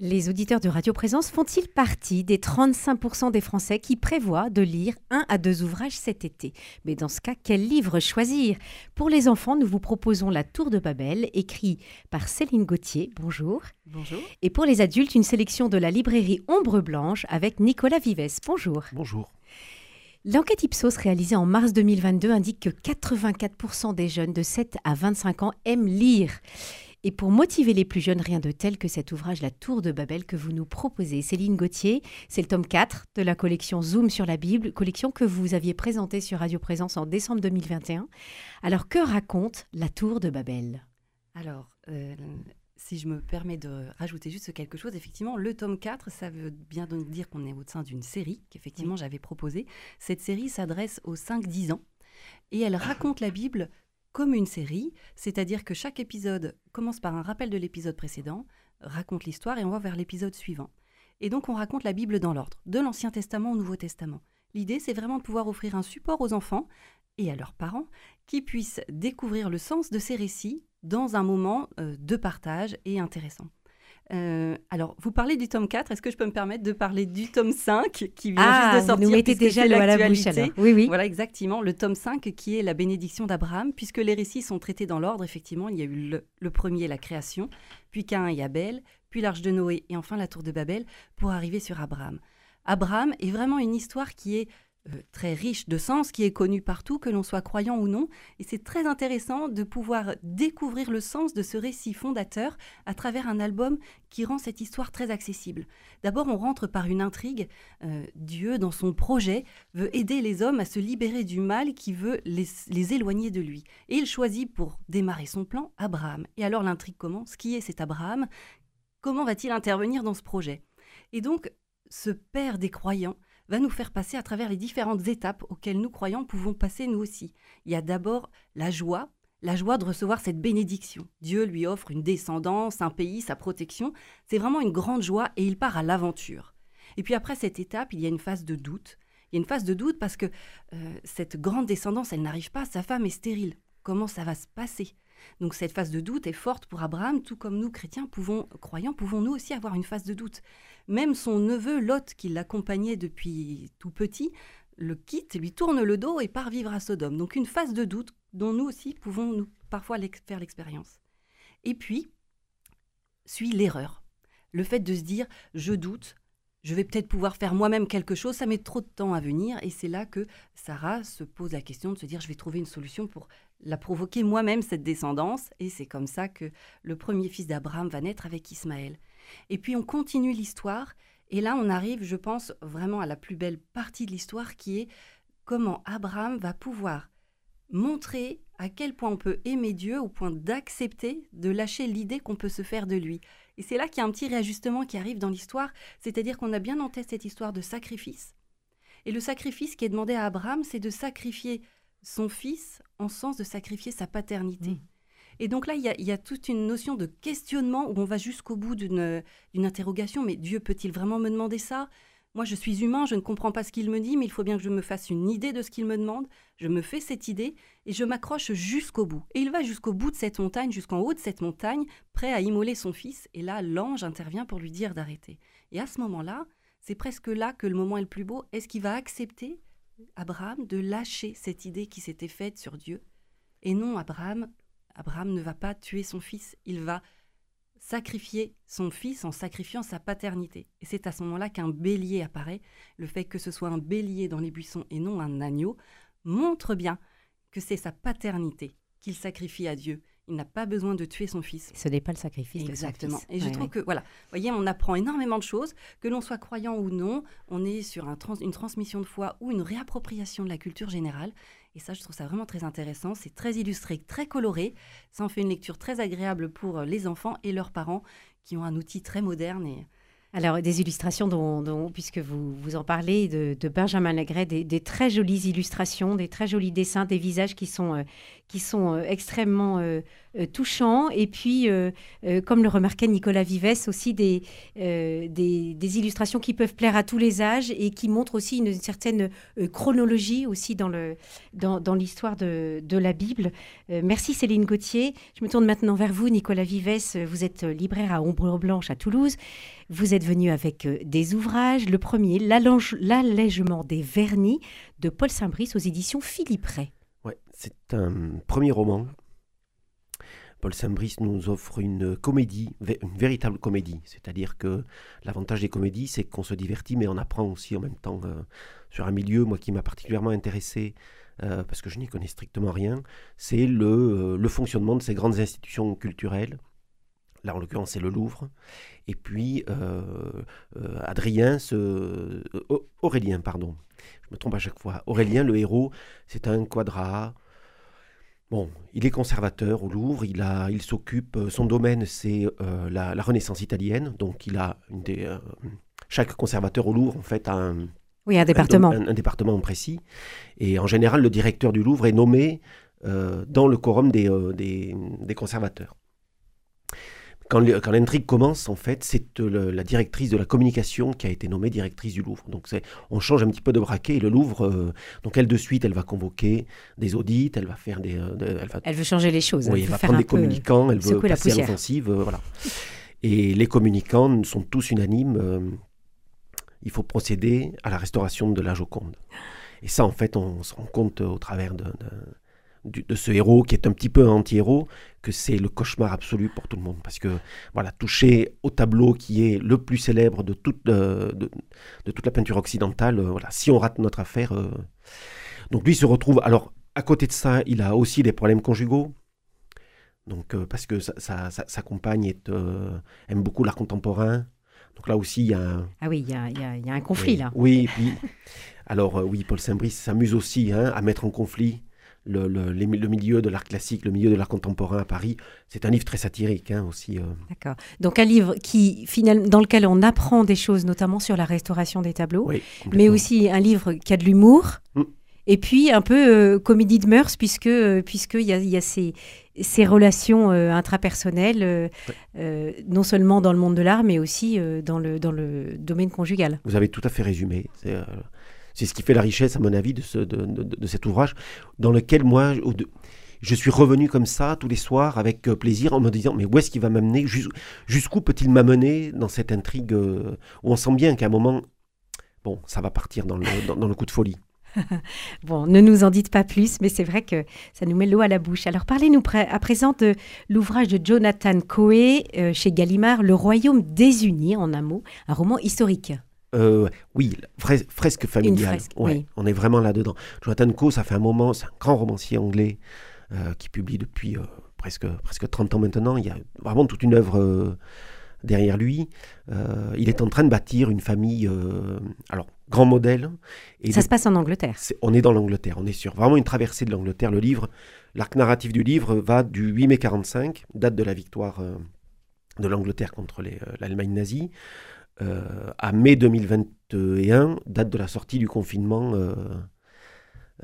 Les auditeurs de Radio Présence font-ils partie des 35% des Français qui prévoient de lire un à deux ouvrages cet été? Mais dans ce cas, quel livre choisir? Pour les enfants, nous vous proposons La Tour de Babel, écrit par Céline Gauthier. Bonjour. Bonjour. Et pour les adultes, une sélection de la librairie Ombre Blanche avec Nicolas Vives. Bonjour. Bonjour. L'enquête Ipsos réalisée en mars 2022 indique que 84% des jeunes de 7 à 25 ans aiment lire. Et pour motiver les plus jeunes, rien de tel que cet ouvrage La Tour de Babel que vous nous proposez. Céline Gauthier, c'est le tome 4 de la collection Zoom sur la Bible, collection que vous aviez présentée sur Radio Présence en décembre 2021. Alors que raconte La Tour de Babel? Alors, euh, si je me permets de rajouter juste quelque chose, effectivement, le tome 4, ça veut bien donc dire qu'on est au sein d'une série qu'effectivement j'avais proposée. Cette série s'adresse aux 5-10 ans et elle raconte la Bible comme une série, c'est-à-dire que chaque épisode commence par un rappel de l'épisode précédent, raconte l'histoire et on va vers l'épisode suivant. Et donc on raconte la Bible dans l'ordre, de l'Ancien Testament au Nouveau Testament. L'idée, c'est vraiment de pouvoir offrir un support aux enfants et à leurs parents qui puissent découvrir le sens de ces récits dans un moment euh, de partage et intéressant. Euh, alors, vous parlez du tome 4, est-ce que je peux me permettre de parler du tome 5 qui vient ah, juste de sortir vous nous mettez déjà l'eau à la bouche Oui, oui. Voilà, exactement. Le tome 5 qui est la bénédiction d'Abraham, puisque les récits sont traités dans l'ordre, effectivement. Il y a eu le, premier, la création, puis Cain et Abel, puis l'arche de Noé et enfin la tour de Babel, pour arriver sur Abraham. Abraham est vraiment une histoire qui est euh, très riche de sens, qui est connu partout, que l'on soit croyant ou non. Et c'est très intéressant de pouvoir découvrir le sens de ce récit fondateur à travers un album qui rend cette histoire très accessible. D'abord, on rentre par une intrigue. Euh, Dieu, dans son projet, veut aider les hommes à se libérer du mal qui veut les, les éloigner de lui. Et il choisit pour démarrer son plan Abraham. Et alors l'intrigue commence. Qui est cet Abraham? Comment va-t-il intervenir dans ce projet? Et donc, ce père des croyants va nous faire passer à travers les différentes étapes auxquelles nous croyants pouvons passer nous aussi. Il y a d'abord la joie, la joie de recevoir cette bénédiction. Dieu lui offre une descendance, un pays, sa protection. C'est vraiment une grande joie et il part à l'aventure. Et puis après cette étape, il y a une phase de doute. Il y a une phase de doute parce que euh, cette grande descendance, elle n'arrive pas, sa femme est stérile. Comment ça va se passer? Donc cette phase de doute est forte pour Abraham, tout comme nous chrétiens pouvons, croyants, pouvons nous aussi avoir une phase de doute. Même son neveu Lot, qui l'accompagnait depuis tout petit, le quitte, lui tourne le dos et part vivre à Sodome. Donc une phase de doute dont nous aussi pouvons nous, parfois faire l'expérience. Et puis, suit l'erreur. Le fait de se dire, je doute, je vais peut-être pouvoir faire moi-même quelque chose, ça met trop de temps à venir, et c'est là que Sarah se pose la question de se dire, je vais trouver une solution pour la provoquer moi-même, cette descendance, et c'est comme ça que le premier fils d'Abraham va naître avec Ismaël. Et puis on continue l'histoire, et là on arrive, je pense, vraiment à la plus belle partie de l'histoire, qui est comment Abraham va pouvoir montrer à quel point on peut aimer Dieu au point d'accepter de lâcher l'idée qu'on peut se faire de lui. Et c'est là qu'il y a un petit réajustement qui arrive dans l'histoire, c'est-à-dire qu'on a bien en tête cette histoire de sacrifice. Et le sacrifice qui est demandé à Abraham, c'est de sacrifier son fils en sens de sacrifier sa paternité. Mmh. Et donc là, il y, a, toute une notion de questionnement où on va jusqu'au bout d'une interrogation. Mais Dieu peut-il vraiment me demander ça? Moi, je suis humain, je ne comprends pas ce qu'il me dit, mais il faut bien que je me fasse une idée de ce qu'il me demande. Je me fais cette idée et je m'accroche jusqu'au bout. Et il va jusqu'au bout de cette montagne, jusqu'en haut de cette montagne, prêt à immoler son fils. Et là, l'ange intervient pour lui dire d'arrêter. Et à ce moment-là, c'est presque là que le moment est le plus beau. Est-ce qu'il va accepter Abraham de lâcher cette idée qui s'était faite sur Dieu? Et non, Abraham, Abraham ne va pas tuer son fils, il va sacrifier son fils en sacrifiant sa paternité. Et c'est à ce moment-là qu'un bélier apparaît. Le fait que ce soit un bélier dans les buissons et non un agneau montre bien que c'est sa paternité qu'il sacrifie à Dieu il n'a pas besoin de tuer son fils. Ce n'est pas le sacrifice Exactement. de son fils. Et je trouve que, voilà, voyez, on apprend énormément de choses, que l'on soit croyant ou non, on est sur une transmission de foi ou une réappropriation de la culture générale. Et ça, je trouve ça vraiment très intéressant. C'est très illustré, très coloré. Ça en fait une lecture très agréable pour les enfants et leurs parents qui ont un outil très moderne et alors, des illustrations dont, puisque vous, vous en parlez, de, Benjamin Legret, des, très jolies illustrations, des très jolis dessins, des visages qui sont, euh, qui sont euh, extrêmement euh, euh, touchants. Et puis, comme le remarquait Nicolas Vives, aussi des, des, illustrations qui peuvent plaire à tous les âges et qui montrent aussi une, certaine chronologie aussi dans, le, dans, dans l'histoire de, de, la Bible. merci Céline Gauthier. Je me tourne maintenant vers vous, Nicolas Vives. Vous êtes libraire à Ombre Blanche à Toulouse. Vous êtes venu avec des ouvrages. Le premier, L'allègement des vernis de Paul Saint-Brice aux éditions Philippe Ray. C'est un premier roman. Paul Saint-Brice nous offre une comédie, une véritable comédie. C'est-à-dire que l'avantage des comédies, c'est qu'on se divertit, mais on apprend aussi en même temps euh, sur un milieu, moi qui m'a particulièrement intéressé, euh, parce que je n'y connais strictement rien, c'est le, euh, le, fonctionnement de ces grandes institutions culturelles. Là, en l'occurrence, c'est le Louvre. Et puis, Adrien, ce, Aurélien, pardon. Je me trompe à chaque fois. Aurélien, le héros, c'est un quadrat Bon, il est conservateur au Louvre, il, a, il s'occupe, euh, son domaine c'est euh, la, Renaissance italienne, donc il a une des, euh, chaque conservateur au Louvre en fait a un, oui, un département. Un, département précis, et en général le directeur du Louvre est nommé dans le quorum des, des conservateurs quand l'intrigue commence, en fait, c'est euh, la directrice de la communication qui a été nommée directrice du Louvre. Donc on change un petit peu de braquet et le Louvre, euh, donc elle de suite, elle va convoquer des audits, elle va faire des... Euh, elle, veut changer les choses. Oui, elle, va prendre des communicants, elle veut passer à l'offensive, voilà. Et les communicants sont tous unanimes, il faut procéder à la restauration de la Joconde. Et ça, en fait, on se rend compte au travers de de ce héros qui est un petit peu un anti-héros, que c'est le cauchemar absolu pour tout le monde. Parce que, voilà, toucher au tableau qui est le plus célèbre de toute, de, toute la peinture occidentale, euh, voilà, si on rate notre affaire. Euh, donc lui se retrouve. Alors, à côté de ça, il a aussi des problèmes conjugaux. Donc, euh, parce que sa, sa, compagne est, aime beaucoup l'art contemporain. Donc là aussi, il y a un... Ah oui, il y a, y a, un conflit là. Oui, puis, alors oui, Paul Saint-Brice s'amuse aussi hein, à mettre en conflit le, le, milieu de l'art classique, le milieu de l'art contemporain à Paris. C'est un livre très satirique hein, aussi. Euh. D'accord. Donc un livre qui, finalement, dans lequel on apprend des choses, notamment sur la restauration des tableaux, mais aussi un livre qui a de l'humour. Mm. Et puis un peu euh, comédie de mœurs, puisque euh, puisqu'il y a, y a ces, ces relations intrapersonnelles, non seulement dans le monde de l'art, mais aussi dans, le, dans le domaine conjugal. Vous avez tout à fait résumé. C'est ce qui fait la richesse, à mon avis, de, ce, de, cet ouvrage, dans lequel moi, je suis revenu comme ça tous les soirs avec euh, plaisir en me disant mais où est-ce qu'il va m'amener? Jusqu'où peut-il m'amener dans cette intrigue euh, où on sent bien qu'à un moment, bon, ça va partir dans le, dans, le coup de folie. bon, ne nous en dites pas plus, mais c'est vrai que ça nous met l'eau à la bouche. Alors parlez-nous à présent de l'ouvrage de Jonathan Coe euh, chez Gallimard, Le Royaume désuni, en un mot, un roman historique. Euh, oui, fresque familiale. On est vraiment là-dedans. Jonathan Coe, ça fait un moment, c'est un grand romancier anglais euh, qui publie depuis euh, presque, presque 30 ans maintenant. Il y a vraiment toute une œuvre derrière lui. il est en train de bâtir une famille, alors, grand modèle. Et ça se passe en Angleterre. on est dans l'Angleterre, on est sur vraiment une traversée de l'Angleterre. Le livre, l'arc narratif du livre va du 8 mai 45, date de la victoire de l'Angleterre contre l'Allemagne nazie, à mai 2021, date de la sortie du confinement. Euh,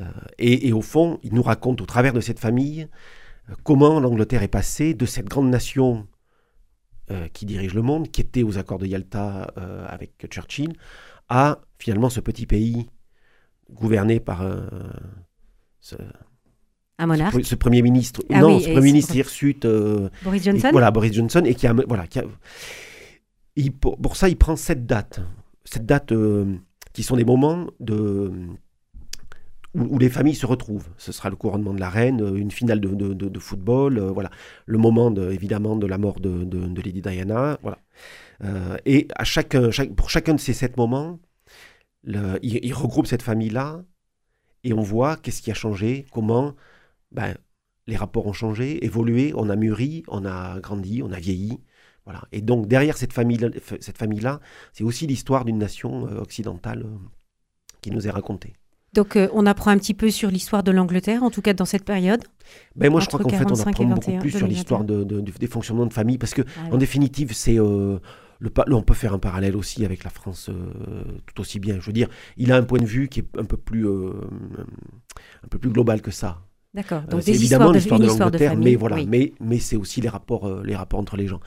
euh, et, au fond, il nous raconte au travers de cette famille comment l'Angleterre est passée de cette grande nation qui dirige le monde, qui était aux accords de Yalta avec Churchill, à finalement ce petit pays gouverné par ce, un monarque. Ce, premier ministre, ah non, ce premier ministre hirsute, Boris Johnson. voilà, Boris Johnson, et qui a, voilà, qui a, pour, ça, il prend cette date. Cette date euh, qui sont des moments où, les familles se retrouvent. Ce sera le couronnement de la reine, euh, une finale de, football, euh, voilà. le moment évidemment de la mort de, Lady Diana. Voilà. et pour chacun de ces sept moments, il, regroupe cette famille-là et on voit qu'est-ce qui a changé, comment ben, les rapports ont changé, évolué, on a mûri, on a grandi, on a vieilli. Voilà. Et donc derrière cette famille-là, cette famille-là, c'est aussi l'histoire d'une nation euh, occidentale euh, qui nous est racontée. Donc euh, on apprend un petit peu sur l'histoire de l'Angleterre, en tout cas dans cette période. Ben moi je crois qu'en fait on apprend beaucoup plus sur l'histoire de, des fonctionnements de famille parce que ah en définitive c'est le, on peut faire un parallèle aussi avec la France tout aussi bien. Je veux dire, il a un point de vue qui est un peu plus un peu plus global que ça. D'accord. Euh, Donc c'est évidemment l'histoire de l'Angleterre, mais voilà, oui. mais, mais c'est aussi les rapports, euh, les rapports entre les gens.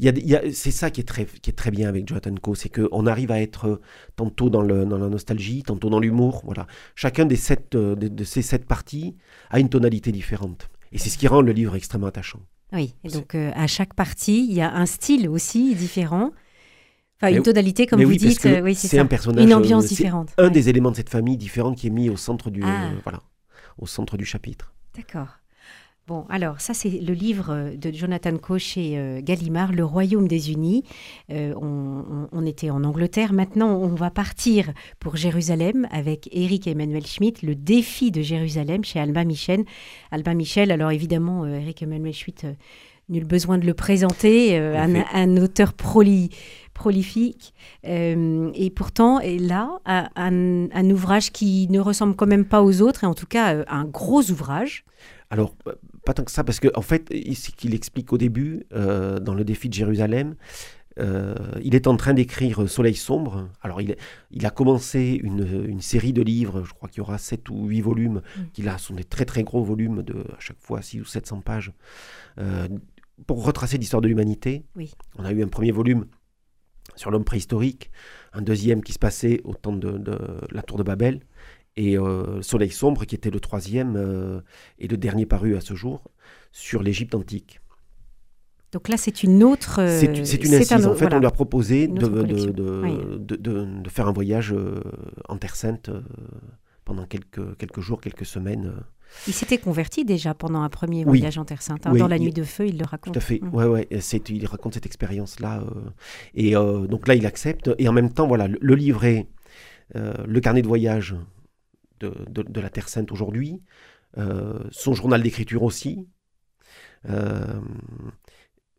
Il y a, des- il y a- c'est ça qui est très, qui est très bien avec Jonathan Coe, c'est qu'on arrive à être euh, tantôt dans, le, dans la nostalgie, tantôt dans l'humour. Voilà, chacun des sept, de, de ces sept parties a une tonalité différente, et c'est ce qui rend le livre extrêmement attachant. Oui, et donc euh, à chaque partie, il y a un style aussi différent. Enfin, Mais une tonalité, comme vous oui, dites. euh, oui, c'est un personnage, Une ambiance différente. Un Ouais. des éléments de cette famille différente qui est mis au centre du, Ah. euh, voilà, au centre du chapitre. D'accord. Bon, alors ça c'est le livre euh, de Jonathan Coe chez euh, Gallimard, Le Royaume des Unis. Euh, on, on- était en Angleterre, maintenant on va partir pour Jérusalem avec Eric Emmanuel Schmitt, Le défi de Jérusalem chez Albin Michel. Albin Michel, alors évidemment, euh, Eric Emmanuel Schmitt, euh, nul besoin de le présenter, euh, un, auteur proli- prolifique. Euh, et pourtant, et là, un, un- ouvrage qui ne ressemble quand même pas aux autres, et en tout cas euh, un gros ouvrage. Alors, pas tant que ça, parce qu'en en fait, ce qu'il explique au début, euh, dans le défi de Jérusalem, euh, il est en train d'écrire Soleil sombre. Alors, il, il a commencé une, une série de livres, je crois qu'il y aura 7 ou 8 volumes, Mm. qui là sont des très très gros volumes, de à chaque fois 6 ou 700 pages, euh, pour retracer l'histoire de l'humanité. Oui. On a eu un premier volume sur l'homme préhistorique, un deuxième qui se passait au temps de, de la tour de Babel, et euh, Soleil sombre qui était le troisième euh, et le dernier paru à ce jour sur l'Égypte antique. Donc là, c'est une autre. euh, C'est une un incise. En autre- fait, voilà. on lui a proposé Une de, de, Oui. faire un voyage euh, en Terre Sainte pendant quelques, quelques jours, quelques semaines. Il s'était converti déjà pendant un premier Oui. voyage en Terre Sainte. hein. Oui, Dans la il- nuit de feu, il le raconte. Tout à fait. Mm. Ouais, ouais. il raconte cette expérience-là. euh, et euh, donc là, il accepte. Et en même temps, voilà, le, le livret, euh, le carnet de voyage de, de- de la Terre Sainte aujourd'hui, euh, son journal d'écriture aussi.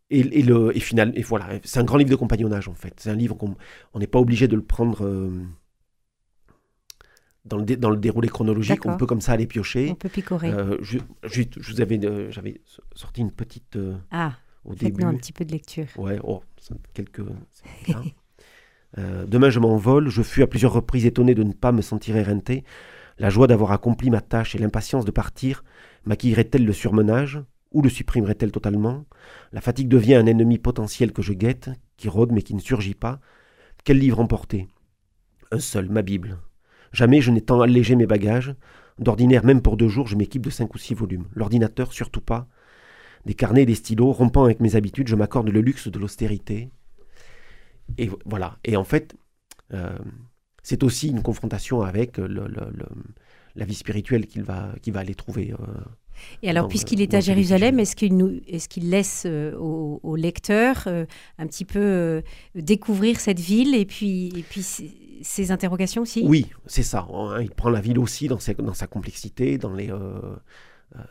et, et le, et, final, et voilà, c'est un grand livre de compagnonnage en fait. C'est un livre qu'on on n'est pas obligé de le prendre dans, le dé- dans le déroulé chronologique. On peut comme ça aller piocher. On peut picorer. Euh, je, je vous avais, euh, j'avais sorti une petite euh, ah, au début. un petit peu de lecture. Ouais, oh, quelques. demain, je m'envole. Je fus à plusieurs reprises étonné de ne pas me sentir éreinté. La joie d'avoir accompli ma tâche et l'impatience de partir maquillerait-elle le surmenage ou le supprimerait-elle totalement? La fatigue devient un ennemi potentiel que je guette, qui rôde mais qui ne surgit pas. Quel livre emporter? Un seul, ma Bible. Jamais je n'ai tant allégé mes bagages. D'ordinaire, même pour deux jours, je m'équipe de cinq ou six volumes. L'ordinateur, surtout pas. Des carnets et des stylos, rompant avec mes habitudes, je m'accorde le luxe de l'austérité. Et vo- voilà. Et en fait, euh, c'est aussi une confrontation avec le- la vie spirituelle qu'il va, qu'il va aller trouver. euh. Et alors, puisqu'il est à. Jérusalem, est-ce qu'il nous, est-ce qu'il laisse euh, au, au lecteur euh, un petit peu euh, découvrir cette ville et puis, et puis ses, interrogations aussi? Oui, c'est ça. hein, Il prend la ville aussi dans sa, dans sa complexité, dans, les,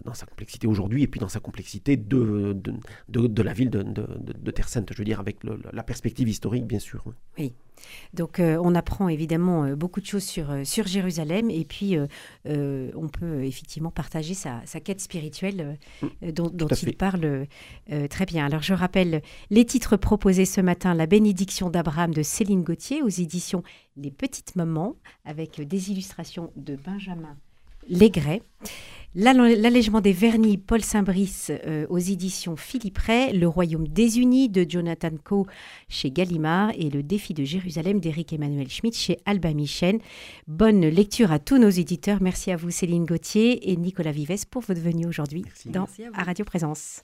dans sa complexité aujourd'hui, et puis dans sa complexité de, de, de- de la ville de, de- Terre Sainte, je veux dire, avec le- la perspective historique, bien sûr. Donc, euh, on apprend évidemment euh, beaucoup de choses sur, euh, sur Jérusalem et puis euh, euh, on peut euh, effectivement partager sa, sa quête spirituelle euh, dont, dont il fait. parle euh, très bien. Alors, je rappelle les titres proposés ce matin La bénédiction d'Abraham de Céline Gauthier aux éditions Les Petites Mamans avec euh, des illustrations de Benjamin Légret. L'all- L'allègement des vernis Paul Saint-Brice euh, aux éditions Philippe Ray, Le Royaume des Unis de Jonathan Coe chez Gallimard et Le défi de Jérusalem d'Éric Emmanuel Schmitt chez Alba Michel. Bonne lecture à tous nos éditeurs. Merci à vous Céline Gauthier et Nicolas Vives pour votre venue aujourd'hui Merci. dans Merci à vous. à Radio Présence.